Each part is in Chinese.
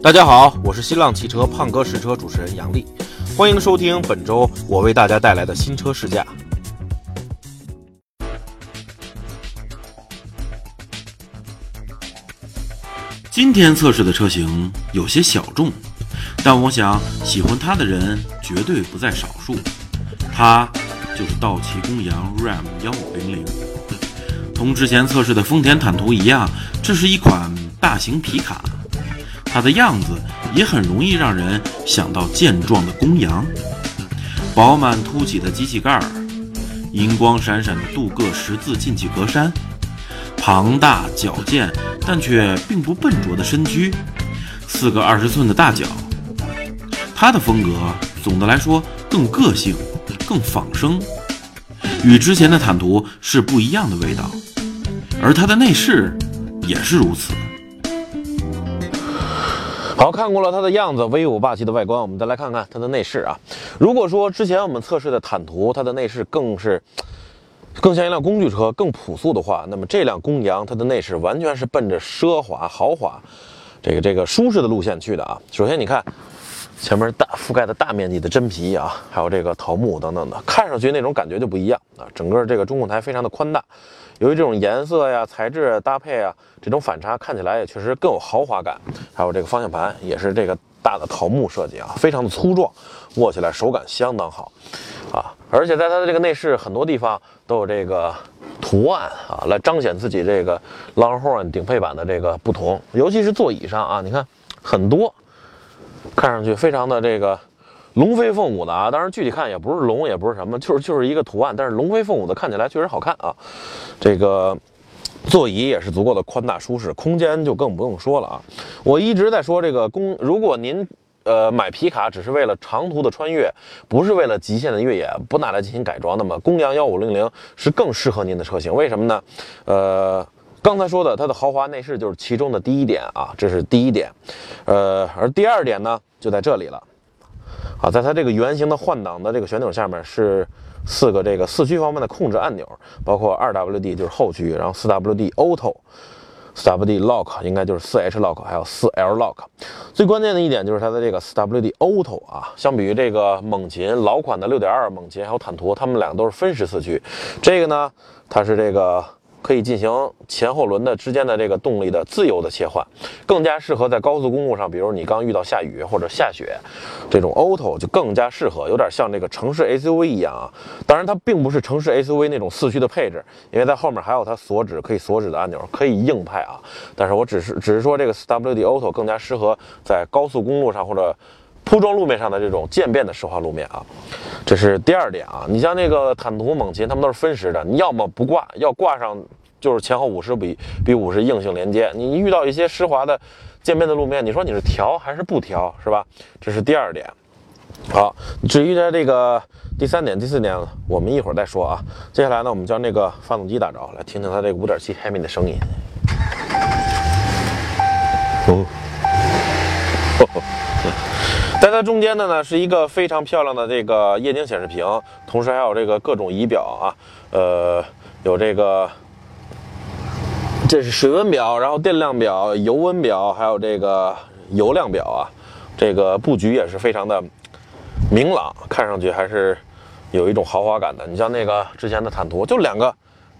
大家好，我是新浪汽车胖哥试车主持人杨丽，欢迎收听本周我为大家带来的新车试驾。今天测试的车型有些小众，但我想喜欢它的人绝对不在少数。它就是道奇公羊 Ram 幺五零零。同之前测试的丰田坦途一样，这是一款大型皮卡，它的样子也很容易让人想到健壮的公羊。饱满凸起的机器盖儿，银光闪闪的镀铬十字进气格栅，庞大矫健但却并不笨拙的身躯，四个二十寸的大脚。它的风格总的来说更个性、更仿生，与之前的坦途是不一样的味道。而它的内饰也是如此。好看过了它的样子，威武霸气的外观，我们再来看看它的内饰啊。如果说之前我们测试的坦途，它的内饰更是更像一辆工具车，更朴素的话，那么这辆公羊它的内饰完全是奔着奢华豪华、这个这个舒适的路线去的啊。首先你看。前面大覆盖的大面积的真皮啊，还有这个桃木等等的，看上去那种感觉就不一样啊。整个这个中控台非常的宽大，由于这种颜色呀、材质搭配啊，这种反差看起来也确实更有豪华感。还有这个方向盘也是这个大的桃木设计啊，非常的粗壮，握起来手感相当好啊。而且在它的这个内饰很多地方都有这个图案啊，来彰显自己这个 Longhorn 顶配版的这个不同。尤其是座椅上啊，你看很多。看上去非常的这个龙飞凤舞的啊，当然具体看也不是龙，也不是什么，就是就是一个图案，但是龙飞凤舞的看起来确实好看啊。这个座椅也是足够的宽大舒适，空间就更不用说了啊。我一直在说这个公，如果您呃买皮卡只是为了长途的穿越，不是为了极限的越野，不拿来进行改装，那么公羊幺五零零是更适合您的车型。为什么呢？呃。刚才说的它的豪华内饰就是其中的第一点啊，这是第一点，呃，而第二点呢就在这里了，啊，在它这个圆形的换挡的这个旋钮下面是四个这个四驱方面的控制按钮，包括二 WD 就是后驱，然后四 WD Auto，四 WD Lock 应该就是四 H Lock，还有四 L Lock。最关键的一点就是它的这个四 WD Auto 啊，相比于这个猛禽老款的六点二猛禽还有坦途，它们两个都是分时四驱，这个呢它是这个。可以进行前后轮的之间的这个动力的自由的切换，更加适合在高速公路上，比如你刚遇到下雨或者下雪，这种 Auto 就更加适合，有点像这个城市 SUV 一样啊。当然它并不是城市 SUV 那种四驱的配置，因为在后面还有它锁止可以锁止的按钮，可以硬派啊。但是我只是只是说这个 WD Auto 更加适合在高速公路上或者。铺装路面上的这种渐变的湿滑路面啊，这是第二点啊。你像那个坦途、猛禽，他们都是分时的，你要么不挂，要挂上就是前后五十比比五十硬性连接。你遇到一些湿滑的渐变的路面，你说你是调还是不调，是吧？这是第二点。好，至于它这个第三点、第四点，我们一会儿再说啊。接下来呢，我们将这个发动机打着，来听听它这个五点七 Hemi 的声音。哦。在它中间的呢，是一个非常漂亮的这个液晶显示屏，同时还有这个各种仪表啊，呃，有这个，这是水温表，然后电量表、油温表，还有这个油量表啊，这个布局也是非常的明朗，看上去还是有一种豪华感的。你像那个之前的坦途，就两个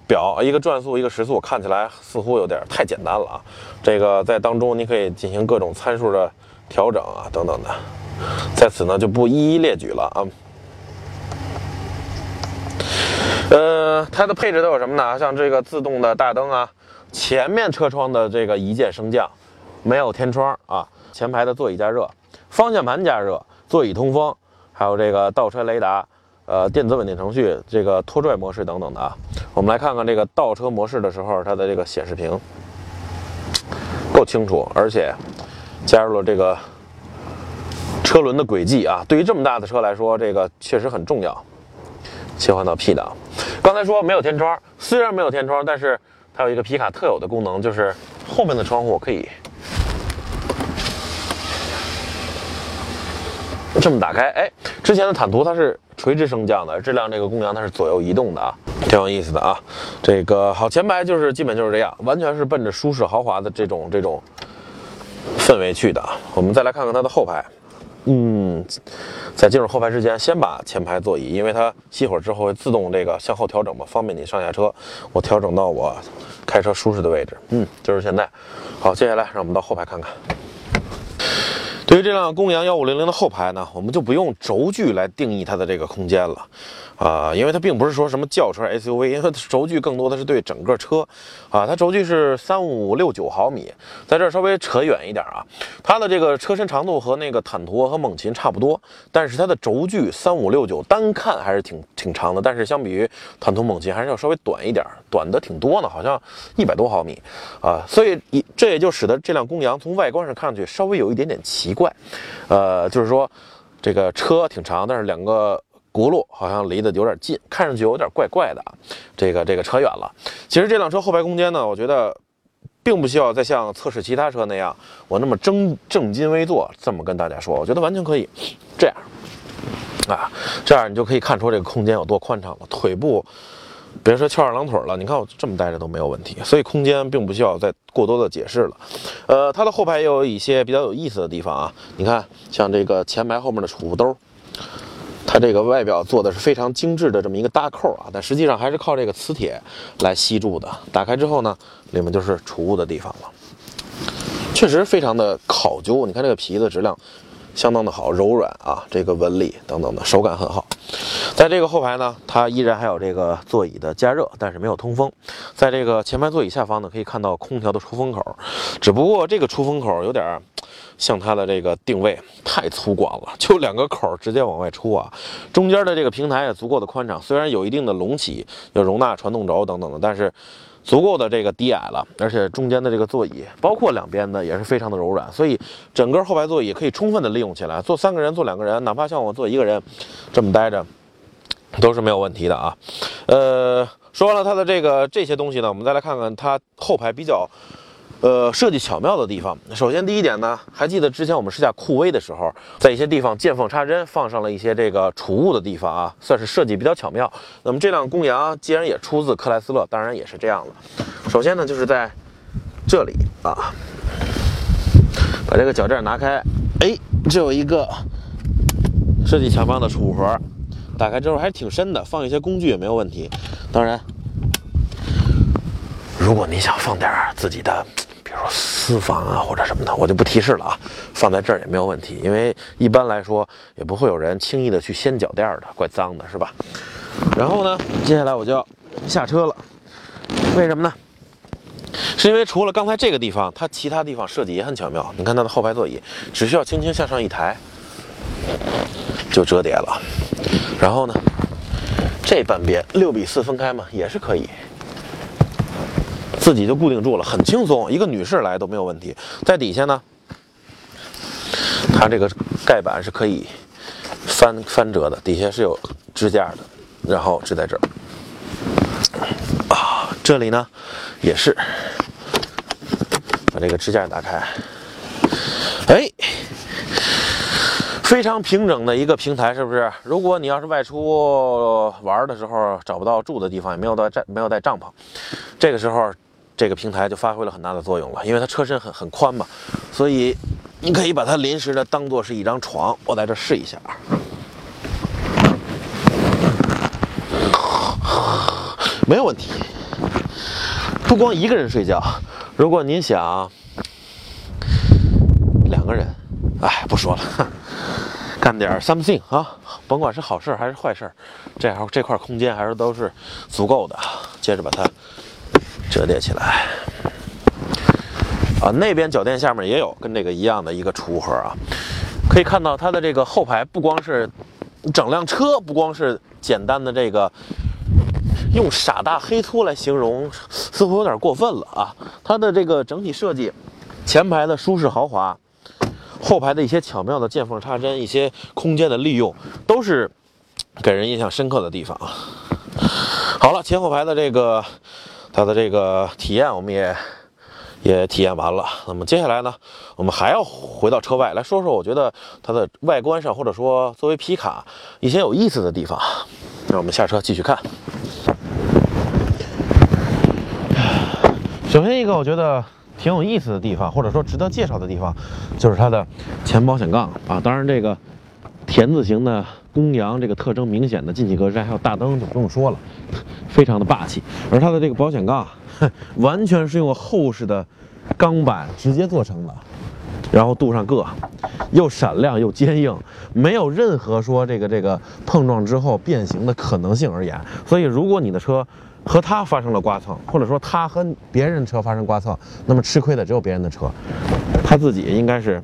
表，一个转速，一个时速，看起来似乎有点太简单了啊。这个在当中你可以进行各种参数的调整啊，等等的。在此呢就不一一列举了啊。呃，它的配置都有什么呢？像这个自动的大灯啊，前面车窗的这个一键升降，没有天窗啊，前排的座椅加热，方向盘加热，座椅通风，还有这个倒车雷达，呃，电子稳定程序，这个拖拽模式等等的啊。我们来看看这个倒车模式的时候，它的这个显示屏够清楚，而且加入了这个。车轮的轨迹啊，对于这么大的车来说，这个确实很重要。切换到 P 档，刚才说没有天窗，虽然没有天窗，但是它有一个皮卡特有的功能，就是后面的窗户可以这么打开。哎，之前的坦途它是垂直升降的，这辆这个公羊它是左右移动的啊，挺有意思的啊。这个好，前排就是基本就是这样，完全是奔着舒适豪华的这种这种。氛围去的。我们再来看看它的后排。嗯，在进入后排之前，先把前排座椅，因为它熄火之后会自动这个向后调整嘛，方便你上下车。我调整到我开车舒适的位置。嗯，就是现在。好，接下来让我们到后排看看。对于这辆公羊幺五零零的后排呢，我们就不用轴距来定义它的这个空间了，啊，因为它并不是说什么轿车 SUV，因为它轴距更多的是对整个车，啊，它轴距是三五六九毫米，在这儿稍微扯远一点啊，它的这个车身长度和那个坦途和猛禽差不多，但是它的轴距三五六九单看还是挺挺长的，但是相比于坦途猛禽还是要稍微短一点，短的挺多呢，好像一百多毫米，啊，所以这也就使得这辆公羊从外观上看上去稍微有一点点奇。怪，呃，就是说，这个车挺长，但是两个轱辘好像离得有点近，看上去有点怪怪的啊。这个这个扯远了。其实这辆车后排空间呢，我觉得并不需要再像测试其他车那样，我那么正正襟危坐这么跟大家说，我觉得完全可以这样啊，这样你就可以看出这个空间有多宽敞了，腿部。别说翘二郎腿了，你看我这么待着都没有问题，所以空间并不需要再过多的解释了。呃，它的后排也有一些比较有意思的地方啊，你看，像这个前排后面的储物兜，它这个外表做的是非常精致的这么一个搭扣啊，但实际上还是靠这个磁铁来吸住的。打开之后呢，里面就是储物的地方了，确实非常的考究。你看这个皮的质量。相当的好，柔软啊，这个纹理等等的手感很好。在这个后排呢，它依然还有这个座椅的加热，但是没有通风。在这个前排座椅下方呢，可以看到空调的出风口，只不过这个出风口有点像它的这个定位太粗犷了，就两个口直接往外出啊。中间的这个平台也足够的宽敞，虽然有一定的隆起，要容纳传动轴等等的，但是。足够的这个低矮了，而且中间的这个座椅，包括两边呢也是非常的柔软，所以整个后排座椅可以充分的利用起来。坐三个人，坐两个人，哪怕像我坐一个人，这么待着，都是没有问题的啊。呃，说完了它的这个这些东西呢，我们再来看看它后排比较。呃，设计巧妙的地方，首先第一点呢，还记得之前我们试驾酷威的时候，在一些地方见缝插针，放上了一些这个储物的地方啊，算是设计比较巧妙。那么这辆公羊既然也出自克莱斯勒，当然也是这样了。首先呢，就是在这里啊，把这个脚垫拿开，哎，这有一个设计巧妙的储物盒，打开之后还挺深的，放一些工具也没有问题。当然，如果你想放点自己的。比如说私房啊或者什么的，我就不提示了啊，放在这儿也没有问题，因为一般来说也不会有人轻易的去掀脚垫的，怪脏的，是吧？然后呢，接下来我就要下车了，为什么呢？是因为除了刚才这个地方，它其他地方设计也很巧妙。你看它的后排座椅，只需要轻轻向上一抬，就折叠了。然后呢，这半边六比四分开嘛，也是可以。自己就固定住了，很轻松，一个女士来都没有问题。在底下呢，它这个盖板是可以翻翻折的，底下是有支架的，然后支在这儿。啊，这里呢也是把这个支架打开，哎，非常平整的一个平台，是不是？如果你要是外出玩的时候找不到住的地方，也没有带帐没有带帐篷，这个时候。这个平台就发挥了很大的作用了，因为它车身很很宽嘛，所以你可以把它临时的当做是一张床。我在这试一下，没有问题。不光一个人睡觉，如果您想两个人，哎，不说了，干点 something 啊，甭管是好事还是坏事，这样这块空间还是都是足够的。接着把它。折叠起来啊，那边脚垫下面也有跟这个一样的一个储物盒啊，可以看到它的这个后排不光是整辆车，不光是简单的这个用傻大黑粗来形容，似乎有点过分了啊。它的这个整体设计，前排的舒适豪华，后排的一些巧妙的见缝插针，一些空间的利用，都是给人印象深刻的地方啊。好了，前后排的这个。它的这个体验我们也也体验完了，那么接下来呢，我们还要回到车外来说说，我觉得它的外观上或者说作为皮卡一些有意思的地方。让我们下车继续看。首先一个，我觉得挺有意思的地方，或者说值得介绍的地方，就是它的前保险杠啊。当然，这个田字形的公羊这个特征明显的进气格栅还有大灯就不用说了，非常的霸气。而它的这个保险杠完全是用厚实的钢板直接做成的。然后镀上铬，又闪亮又坚硬，没有任何说这个这个碰撞之后变形的可能性而言。所以，如果你的车和它发生了刮蹭，或者说它和别人车发生刮蹭，那么吃亏的只有别人的车，他自己应该是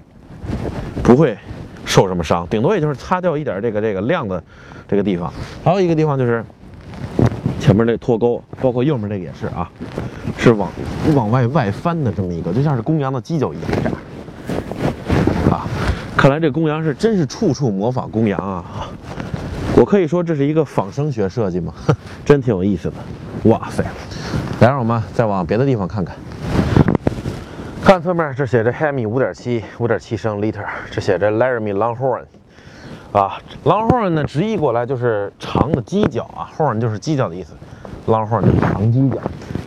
不会受什么伤，顶多也就是擦掉一点这个这个亮的这个地方。还有一个地方就是前面这脱钩，包括右面这个也是啊，是往往外外翻的这么一个，就像是公羊的犄角一样这样。看来这公羊是真是处处模仿公羊啊！我可以说这是一个仿生学设计吗？哼真挺有意思的。哇塞！来，让我们再往别的地方看看。看侧面，这写着 Hemi 五点七，五点七升 liter，这写着 Laramie Longhorn。啊，Longhorn 呢直译过来就是长的犄角啊，horn 就是犄角的意思，Longhorn 就是长犄角。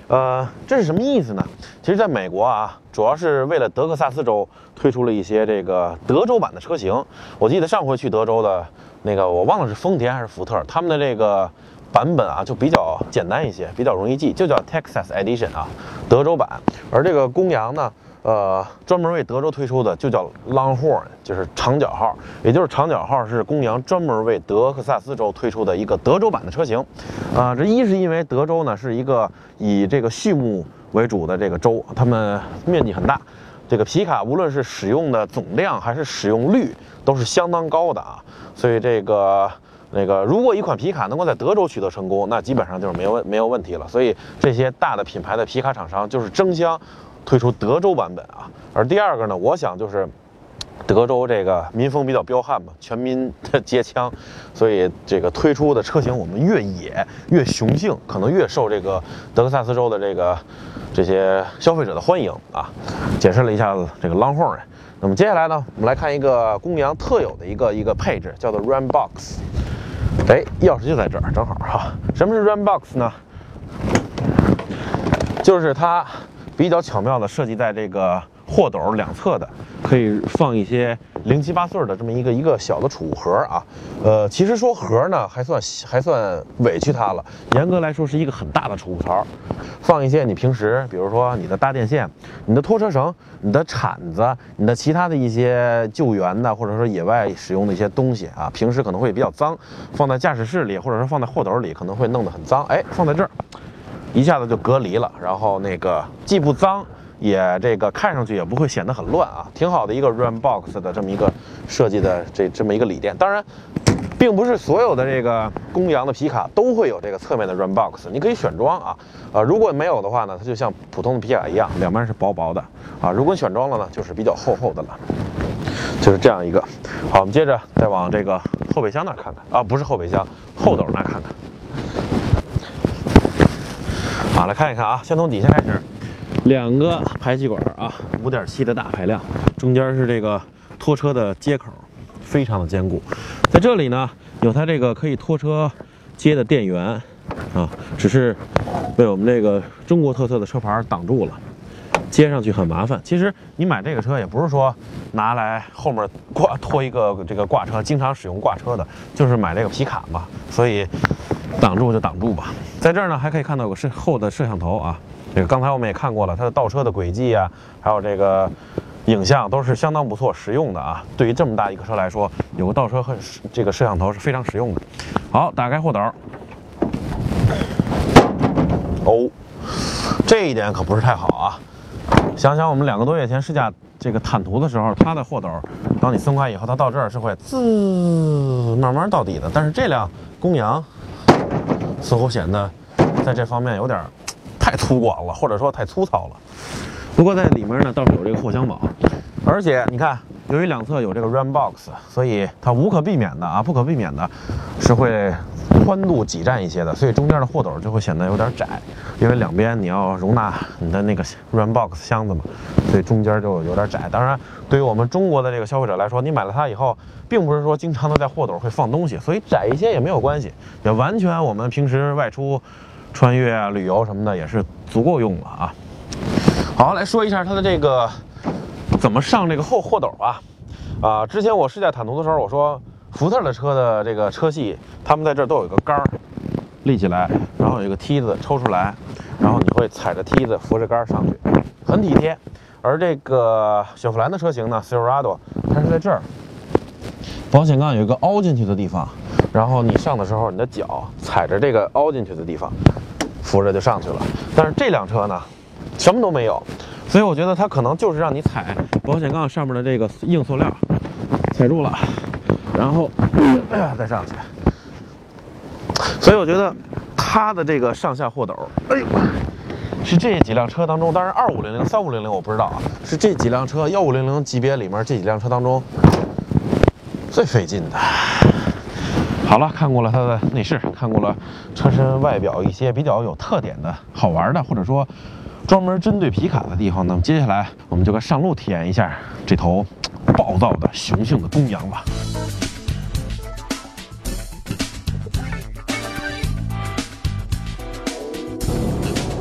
呃，这是什么意思呢？其实，在美国啊，主要是为了德克萨斯州推出了一些这个德州版的车型。我记得上回去德州的那个，我忘了是丰田还是福特，他们的这个版本啊，就比较简单一些，比较容易记，就叫 Texas Edition 啊，德州版。而这个公羊呢？呃，专门为德州推出的就叫 Longhorn，就是长角号，也就是长角号是公羊专门为德克萨斯州推出的一个德州版的车型。啊，这一是因为德州呢是一个以这个畜牧为主的这个州，他们面积很大，这个皮卡无论是使用的总量还是使用率都是相当高的啊，所以这个那个如果一款皮卡能够在德州取得成功，那基本上就是没有问没有问题了。所以这些大的品牌的皮卡厂商就是争相。推出德州版本啊，而第二个呢，我想就是德州这个民风比较彪悍嘛，全民的接枪，所以这个推出的车型我们越野越雄性，可能越受这个德克萨斯州的这个这些消费者的欢迎啊。解释了一下子这个 Longhorn，那么接下来呢，我们来看一个公羊特有的一个一个配置，叫做 Ram Box。哎，钥匙就在这儿，正好哈。什么是 Ram Box 呢？就是它。比较巧妙的设计在这个货斗两侧的，可以放一些零七八碎的这么一个一个小的储物盒啊。呃，其实说盒呢，还算还算委屈它了。严格来说，是一个很大的储物槽，放一些你平时，比如说你的搭电线、你的拖车绳、你的铲子、你的其他的一些救援的或者说野外使用的一些东西啊，平时可能会比较脏，放在驾驶室里或者说放在货斗里，可能会弄得很脏。哎，放在这儿。一下子就隔离了，然后那个既不脏，也这个看上去也不会显得很乱啊，挺好的一个 run box 的这么一个设计的这这么一个理念。当然，并不是所有的这个公羊的皮卡都会有这个侧面的 run box，你可以选装啊。呃，如果没有的话呢，它就像普通的皮卡一样，两边是薄薄的啊。如果你选装了呢，就是比较厚厚的了，就是这样一个。好，我们接着再往这个后备箱那看看啊，不是后备箱，后斗那看看。好，来看一看啊，先从底下开始，两个排气管啊，五点七的大排量，中间是这个拖车的接口，非常的坚固。在这里呢，有它这个可以拖车接的电源啊，只是被我们这个中国特色的车牌挡住了，接上去很麻烦。其实你买这个车也不是说拿来后面挂拖一个这个挂车，经常使用挂车的，就是买这个皮卡嘛，所以。挡住就挡住吧，在这儿呢还可以看到有个摄后的摄像头啊，这个刚才我们也看过了，它的倒车的轨迹啊，还有这个影像都是相当不错、实用的啊。对于这么大一个车来说，有个倒车和这个摄像头是非常实用的。好，打开后斗，哦，这一点可不是太好啊。想想我们两个多月前试驾这个坦途的时候，它的货斗，当你松开以后，它到这儿是会滋慢慢到底的，但是这辆公羊。似乎显得在这方面有点太粗犷了，或者说太粗糙了。不过在里面呢，倒是有这个护箱宝，而且你看，由于两侧有这个 Ram Box，所以它无可避免的啊，不可避免的是会宽度挤占一些的，所以中间的货斗就会显得有点窄，因为两边你要容纳你的那个 Ram Box 箱子嘛，所以中间就有点窄。当然，对于我们中国的这个消费者来说，你买了它以后。并不是说经常的在货斗会放东西，所以窄一些也没有关系，也完全我们平时外出穿越啊、旅游什么的也是足够用了啊。好，来说一下它的这个怎么上这个后货斗啊。啊，之前我试驾坦途的时候，我说福特的车的这个车系，他们在这儿都有一个杆儿立起来，然后有一个梯子抽出来，然后你会踩着梯子扶着杆儿上去，很体贴。而这个雪佛兰的车型呢，Silverado，它是在这儿，保险杠有一个凹进去的地方，然后你上的时候，你的脚踩着这个凹进去的地方，扶着就上去了。但是这辆车呢，什么都没有，所以我觉得它可能就是让你踩保险杠上面的这个硬塑料，踩住了，然后 再上去。所以我觉得它的这个上下货斗，哎呦。是这几辆车当中，当然二五零零、三五零零我不知道啊，是这几辆车幺五零零级别里面这几辆车当中最费劲的。好了，看过了它的内饰，看过了车身外表一些比较有特点的好玩的，或者说专门针对皮卡的地方。那么接下来我们就该上路体验一下这头暴躁的雄性的公羊吧。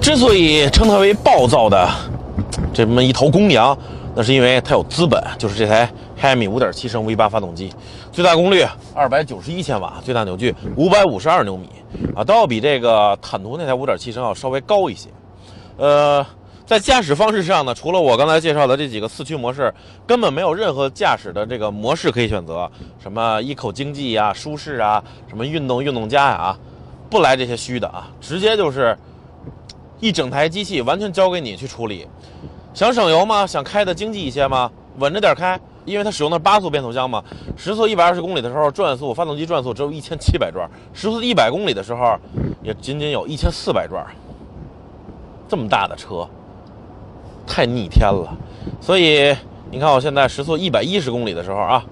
之所以称它为暴躁的这么一头公羊，那是因为它有资本，就是这台 Hemi 5.7升 V8 发动机，最大功率291千瓦，最大扭矩552牛米，啊，都要比这个坦途那台5.7升要稍微高一些。呃，在驾驶方式上呢，除了我刚才介绍的这几个四驱模式，根本没有任何驾驶的这个模式可以选择，什么一口经济呀、舒适啊、什么运动运动家呀，不来这些虚的啊，直接就是。一整台机器完全交给你去处理，想省油吗？想开的经济一些吗？稳着点开，因为它使用的是八速变速箱嘛。时速一百二十公里的时候，转速发动机转速只有一千七百转；时速一百公里的时候，也仅仅有一千四百转。这么大的车，太逆天了。所以你看，我现在时速一百一十公里的时候啊，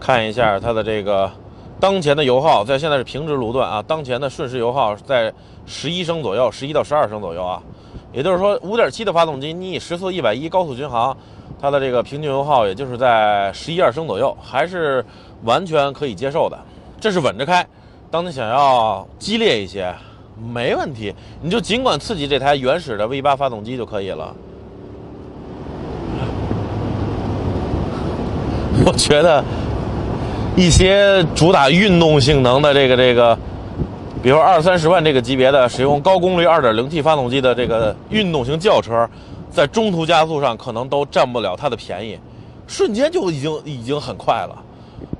看一下它的这个。当前的油耗在现在是平直路段啊，当前的瞬时油耗在十一升左右，十一到十二升左右啊，也就是说五点七的发动机，你以时速一百一高速巡航，它的这个平均油耗也就是在十一二升左右，还是完全可以接受的。这是稳着开，当你想要激烈一些，没问题，你就尽管刺激这台原始的 V 八发动机就可以了。我觉得。一些主打运动性能的这个这个，比如二三十万这个级别的，使用高功率二点零 T 发动机的这个运动型轿车，在中途加速上可能都占不了它的便宜，瞬间就已经已经很快了，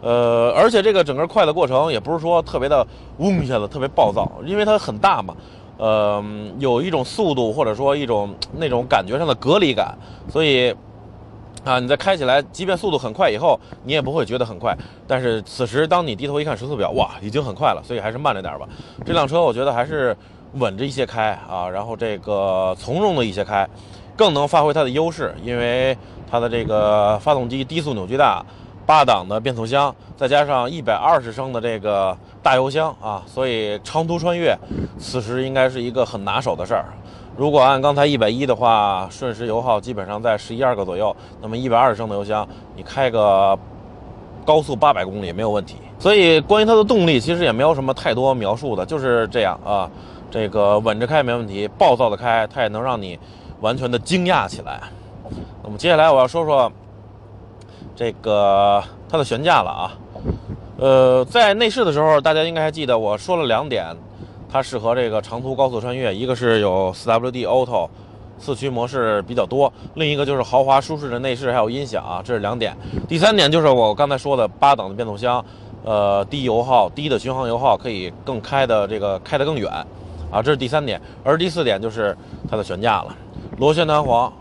呃，而且这个整个快的过程也不是说特别的嗡一下子特别暴躁，因为它很大嘛，呃，有一种速度或者说一种那种感觉上的隔离感，所以。啊，你在开起来，即便速度很快，以后你也不会觉得很快。但是此时，当你低头一看时速表，哇，已经很快了，所以还是慢着点吧。这辆车我觉得还是稳着一些开啊，然后这个从容的一些开，更能发挥它的优势，因为它的这个发动机低速扭矩大，八档的变速箱，再加上一百二十升的这个大油箱啊，所以长途穿越，此时应该是一个很拿手的事儿。如果按刚才一百一的话，瞬时油耗基本上在十一二个左右。那么一百二十升的油箱，你开个高速八百公里没有问题。所以关于它的动力，其实也没有什么太多描述的，就是这样啊。这个稳着开没问题，暴躁的开它也能让你完全的惊讶起来。那么接下来我要说说这个它的悬架了啊。呃，在内饰的时候，大家应该还记得我说了两点。它适合这个长途高速穿越，一个是有 4WD Auto 四驱模式比较多，另一个就是豪华舒适的内饰还有音响啊，这是两点。第三点就是我刚才说的八档的变速箱，呃，低油耗、低的巡航油耗，可以更开的这个开得更远，啊，这是第三点。而第四点就是它的悬架了，螺旋弹簧。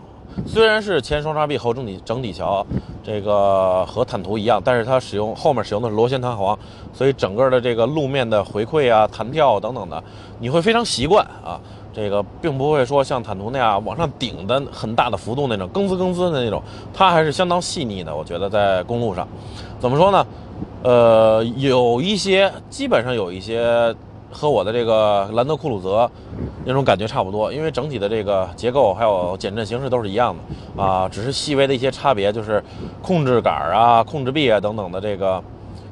虽然是前双叉臂后整体整体桥，这个和坦途一样，但是它使用后面使用的是螺旋弹簧，所以整个的这个路面的回馈啊、弹跳等等的，你会非常习惯啊。这个并不会说像坦途那样往上顶的很大的幅度那种更滋更滋的那种，它还是相当细腻的。我觉得在公路上，怎么说呢？呃，有一些基本上有一些。和我的这个兰德酷鲁泽那种感觉差不多，因为整体的这个结构还有减震形式都是一样的啊，只是细微的一些差别，就是控制杆啊、控制臂啊等等的这个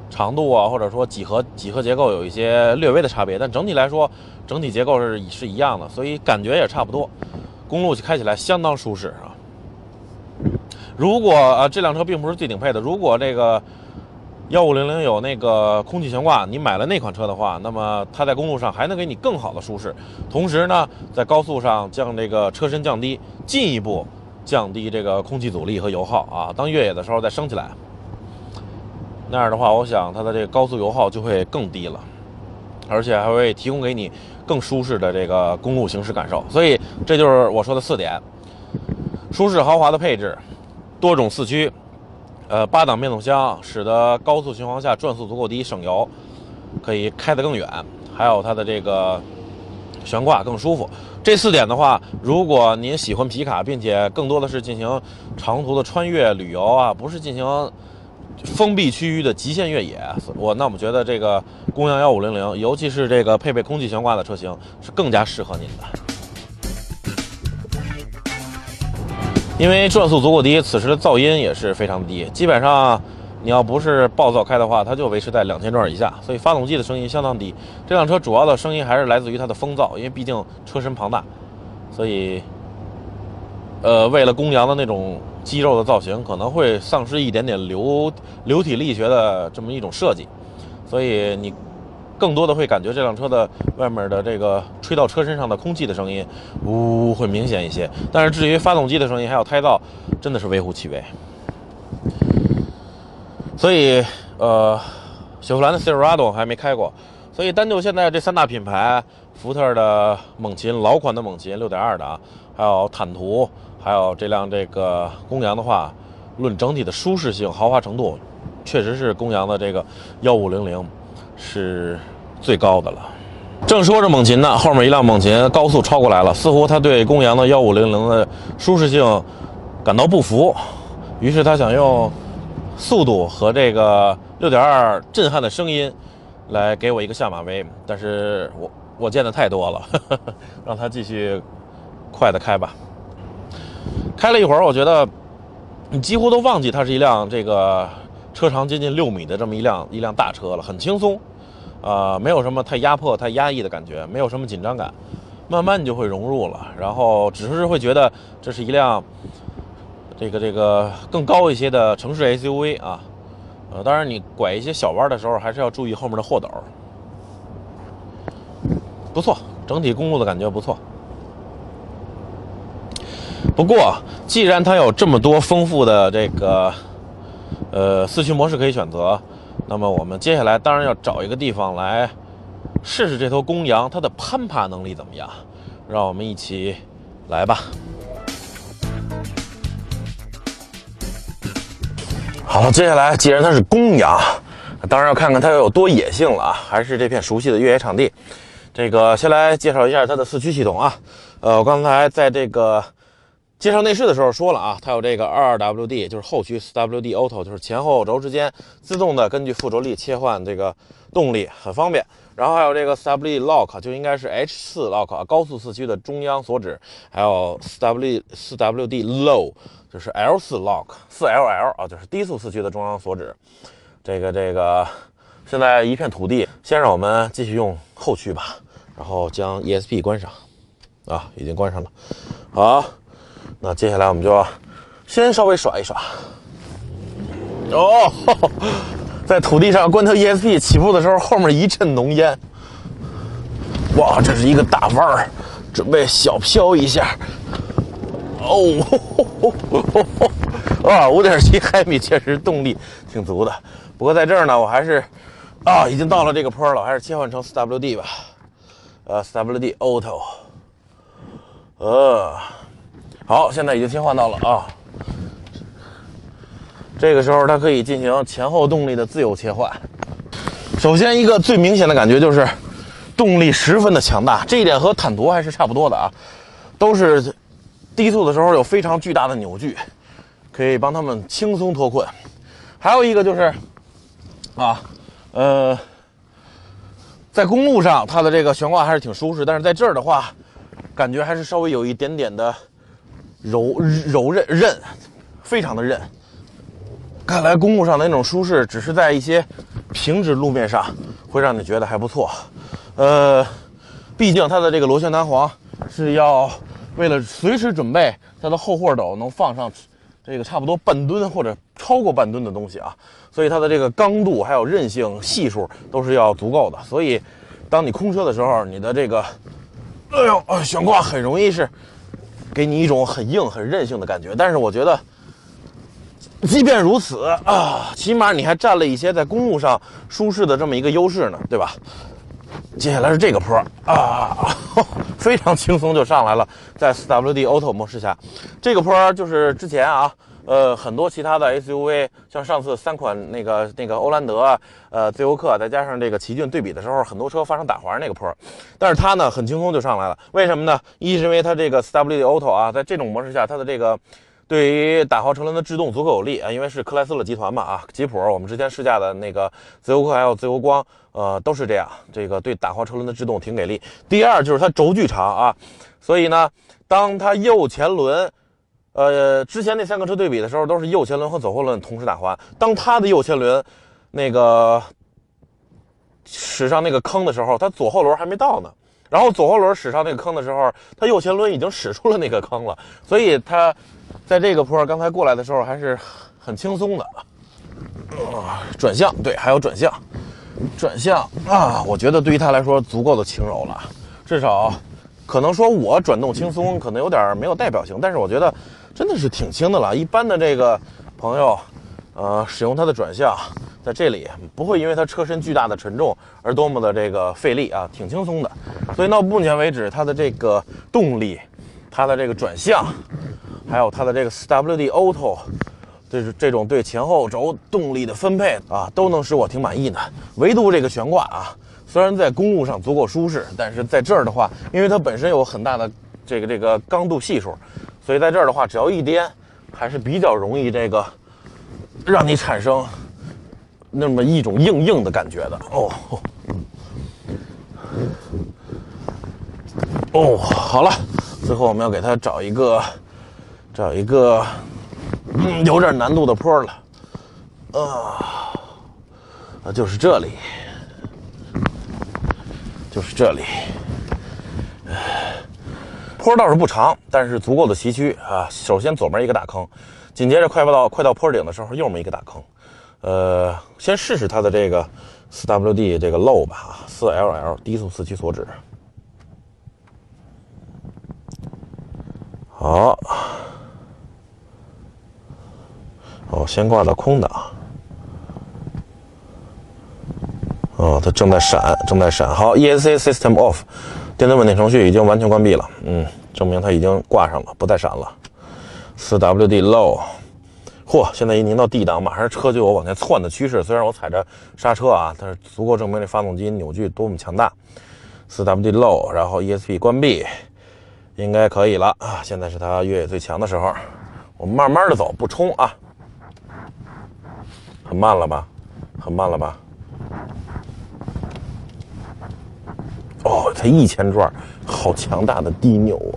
长度啊，或者说几何几何结构有一些略微的差别，但整体来说，整体结构是是一样的，所以感觉也差不多。公路开起来相当舒适啊。如果啊这辆车并不是最顶配的，如果这个幺五零零有那个空气悬挂，你买了那款车的话，那么它在公路上还能给你更好的舒适，同时呢，在高速上将这个车身降低，进一步降低这个空气阻力和油耗啊。当越野的时候再升起来，那样的话，我想它的这个高速油耗就会更低了，而且还会提供给你更舒适的这个公路行驶感受。所以这就是我说的四点：舒适豪华的配置。多种四驱，呃，八档变速箱，使得高速巡航下转速足够低，省油，可以开得更远。还有它的这个悬挂更舒服。这四点的话，如果您喜欢皮卡，并且更多的是进行长途的穿越旅游啊，不是进行封闭区域的极限越野，我那我们觉得这个公羊幺五零零，尤其是这个配备空气悬挂的车型，是更加适合您的。因为转速足够低，此时的噪音也是非常低。基本上，你要不是暴躁开的话，它就维持在两千转以下。所以发动机的声音相当低。这辆车主要的声音还是来自于它的风噪，因为毕竟车身庞大，所以，呃，为了公羊的那种肌肉的造型，可能会丧失一点点流流体力学的这么一种设计。所以你。更多的会感觉这辆车的外面的这个吹到车身上的空气的声音，呜会明显一些。但是至于发动机的声音还有胎噪，真的是微乎其微。所以，呃，雪佛兰的 Silverado 还没开过，所以单就现在这三大品牌，福特的猛禽老款的猛禽6.2的啊，还有坦途，还有这辆这个公羊的话，论整体的舒适性、豪华程度，确实是公羊的这个1500。是最高的了。正说着猛禽呢，后面一辆猛禽高速超过来了，似乎他对公羊的幺五零零的舒适性感到不服，于是他想用速度和这个六点二震撼的声音来给我一个下马威。但是我我见的太多了，让他继续快的开吧。开了一会儿，我觉得你几乎都忘记它是一辆这个。车长接近六米的这么一辆一辆大车了，很轻松，呃，没有什么太压迫、太压抑的感觉，没有什么紧张感，慢慢你就会融入了，然后只是会觉得这是一辆这个这个更高一些的城市 SUV 啊，呃，当然你拐一些小弯的时候还是要注意后面的货斗，不错，整体公路的感觉不错。不过既然它有这么多丰富的这个。呃，四驱模式可以选择。那么我们接下来当然要找一个地方来试试这头公羊它的攀爬能力怎么样。让我们一起来吧。好，接下来既然它是公羊，当然要看看它有多野性了啊！还是这片熟悉的越野场地。这个先来介绍一下它的四驱系统啊。呃，我刚才在这个。介绍内饰的时候说了啊，它有这个 2WD，就是后驱 4WD Auto，就是前后轴之间自动的根据附着力切换这个动力，很方便。然后还有这个 4WD Lock，就应该是 H4 Lock 啊，高速四驱的中央锁止。还有 4W 4WD Low，就是 L4 Lock，4LL 啊，就是低速四驱的中央锁止。这个这个，现在一片土地，先让我们继续用后驱吧，然后将 ESP 关上啊，已经关上了，好。那接下来我们就先稍微耍一耍。哦，在土地上关掉 ESP 起步的时候，后面一阵浓烟。哇，这是一个大弯儿，准备小飘一下。哦，啊，五点七海米确实动力挺足的。不过在这儿呢，我还是啊，已经到了这个坡了，还是切换成 4WD 吧。呃，4WD Auto。呃。好，现在已经切换到了啊。这个时候它可以进行前后动力的自由切换。首先，一个最明显的感觉就是动力十分的强大，这一点和坦途还是差不多的啊。都是低速的时候有非常巨大的扭矩，可以帮他们轻松脱困。还有一个就是啊，呃，在公路上它的这个悬挂还是挺舒适，但是在这儿的话，感觉还是稍微有一点点的。柔柔韧韧，非常的韧。看来公路上的那种舒适，只是在一些平直路面上会让你觉得还不错。呃，毕竟它的这个螺旋弹簧是要为了随时准备它的后货斗能放上这个差不多半吨或者超过半吨的东西啊，所以它的这个刚度还有韧性系数都是要足够的。所以，当你空车的时候，你的这个，哎呦，悬挂很容易是给你一种很硬、很韧性的感觉。但是我觉得，即便如此啊，起码你还占了一些在公路上舒适的这么一个优势呢，对吧？接下来是这个坡啊，非常轻松就上来了，在 4WD Auto 模式下，这个坡就是之前啊，呃，很多其他的 SUV，像上次三款那个那个欧蓝德啊，呃，自由客再加上这个奇骏对比的时候，很多车发生打滑那个坡，但是它呢很轻松就上来了，为什么呢？一是因为它这个 4WD Auto 啊，在这种模式下，它的这个。对于打滑车轮的制动足够有力啊，因为是克莱斯勒集团嘛啊，吉普我们之前试驾的那个自由客还有自由光，呃，都是这样，这个对打滑车轮的制动挺给力。第二就是它轴距长啊，所以呢，当它右前轮，呃，之前那三个车对比的时候，都是右前轮和左后轮同时打滑，当它的右前轮那个驶上那个坑的时候，它左后轮还没到呢，然后左后轮驶上那个坑的时候，它右前轮已经驶出了那个坑了，所以它。在这个坡刚才过来的时候还是很轻松的，啊，转向对，还有转向，转向啊，我觉得对于他来说足够的轻柔了，至少，可能说我转动轻松可能有点没有代表性，但是我觉得真的是挺轻的了。一般的这个朋友，呃，使用它的转向，在这里不会因为它车身巨大的沉重而多么的这个费力啊，挺轻松的。所以到目前为止，它的这个动力，它的这个转向。还有它的这个 4WD Auto，就是这种对前后轴动力的分配啊，都能使我挺满意的。唯独这个悬挂啊，虽然在公路上足够舒适，但是在这儿的话，因为它本身有很大的这个这个刚度系数，所以在这儿的话，只要一颠，还是比较容易这个让你产生那么一种硬硬的感觉的哦。哦，好了，最后我们要给它找一个。找一个嗯有点难度的坡了，啊，啊，就是这里，就是这里，坡倒是不长，但是足够的崎岖啊。首先左面一个大坑，紧接着快到快到坡顶的时候，右面一个大坑。呃，先试试它的这个 4WD 这个漏吧，4LL 低速四驱锁止，好。哦，先挂到空档。哦，它正在闪，正在闪。好，ESC System Off，电子稳定程序已经完全关闭了。嗯，证明它已经挂上了，不再闪了。4WD Low，嚯，现在一拧到 D 档，马上车就有往前窜的趋势。虽然我踩着刹车啊，但是足够证明这发动机扭矩多么强大。4WD Low，然后 ESP 关闭，应该可以了啊。现在是它越野最强的时候，我们慢慢的走，不冲啊。很慢了吧，很慢了吧。哦，才一千转，好强大的低扭啊！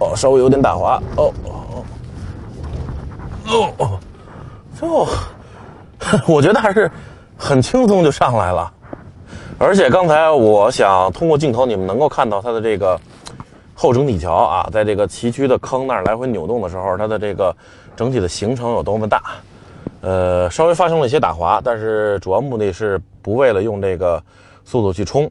哦，稍微有点打滑。哦哦哦哦，哦，我觉得还是很轻松就上来了。而且刚才我想通过镜头，你们能够看到它的这个后整体桥啊，在这个崎岖的坑那儿来回扭动的时候，它的这个整体的行程有多么大。呃，稍微发生了一些打滑，但是主要目的是不为了用这个速度去冲，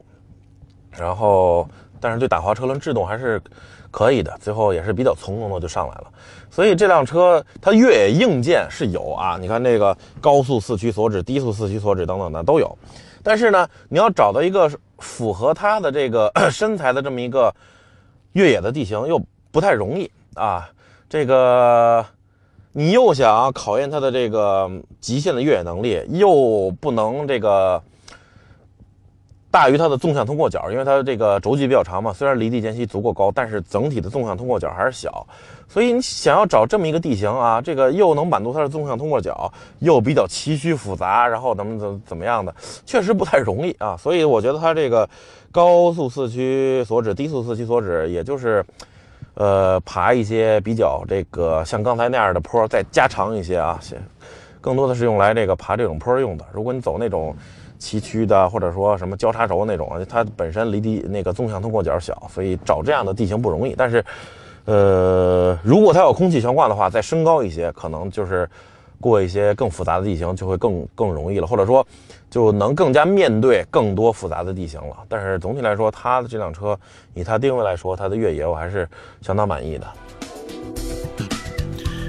然后，但是对打滑车轮制动还是可以的，最后也是比较从容的就上来了。所以这辆车它越野硬件是有啊，你看这个高速四驱锁止、低速四驱锁止等等的都有，但是呢，你要找到一个符合它的这个 身材的这么一个越野的地形又不太容易啊，这个。你又想考验它的这个极限的越野能力，又不能这个大于它的纵向通过角，因为它这个轴距比较长嘛。虽然离地间隙足够高，但是整体的纵向通过角还是小。所以你想要找这么一个地形啊，这个又能满足它的纵向通过角，又比较崎岖复杂，然后怎么怎怎么样的，确实不太容易啊。所以我觉得它这个高速四驱锁止、低速四驱锁止，也就是。呃，爬一些比较这个像刚才那样的坡，再 加长一些啊，更多的是用来这个爬这种坡用的。如果你走那种崎岖的，或者说什么交叉轴那种，它本身离地那个纵向通过角小，所以找这样的地形不容易。但是，呃，如果它有空气悬挂的话，再升高一些，可能就是过一些更复杂的地形就会更更容易了，或者说就能更加面对更多复杂的地形了。但是总体来说，它的这辆车以它定位来说，它的越野我还是相当满意的。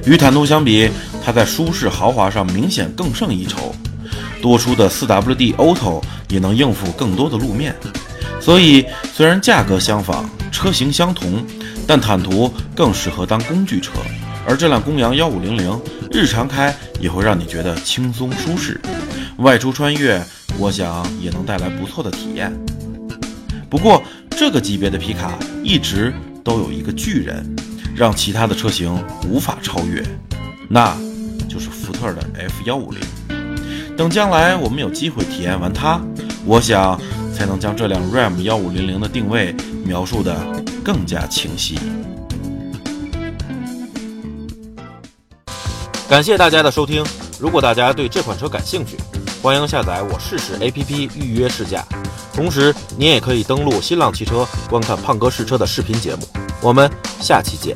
与坦途相比，它在舒适豪华上明显更胜一筹。多出的 4WD Auto 也能应付更多的路面，所以虽然价格相仿，车型相同，但坦途更适合当工具车，而这辆公羊1500日常开也会让你觉得轻松舒适，外出穿越，我想也能带来不错的体验。不过，这个级别的皮卡一直都有一个巨人。让其他的车型无法超越，那就是福特的 F 幺五零。等将来我们有机会体验完它，我想才能将这辆 Ram 幺五零零的定位描述的更加清晰。感谢大家的收听，如果大家对这款车感兴趣，欢迎下载我试试 APP 预约试驾。同时，您也可以登录新浪汽车观看胖哥试车的视频节目。我们下期见。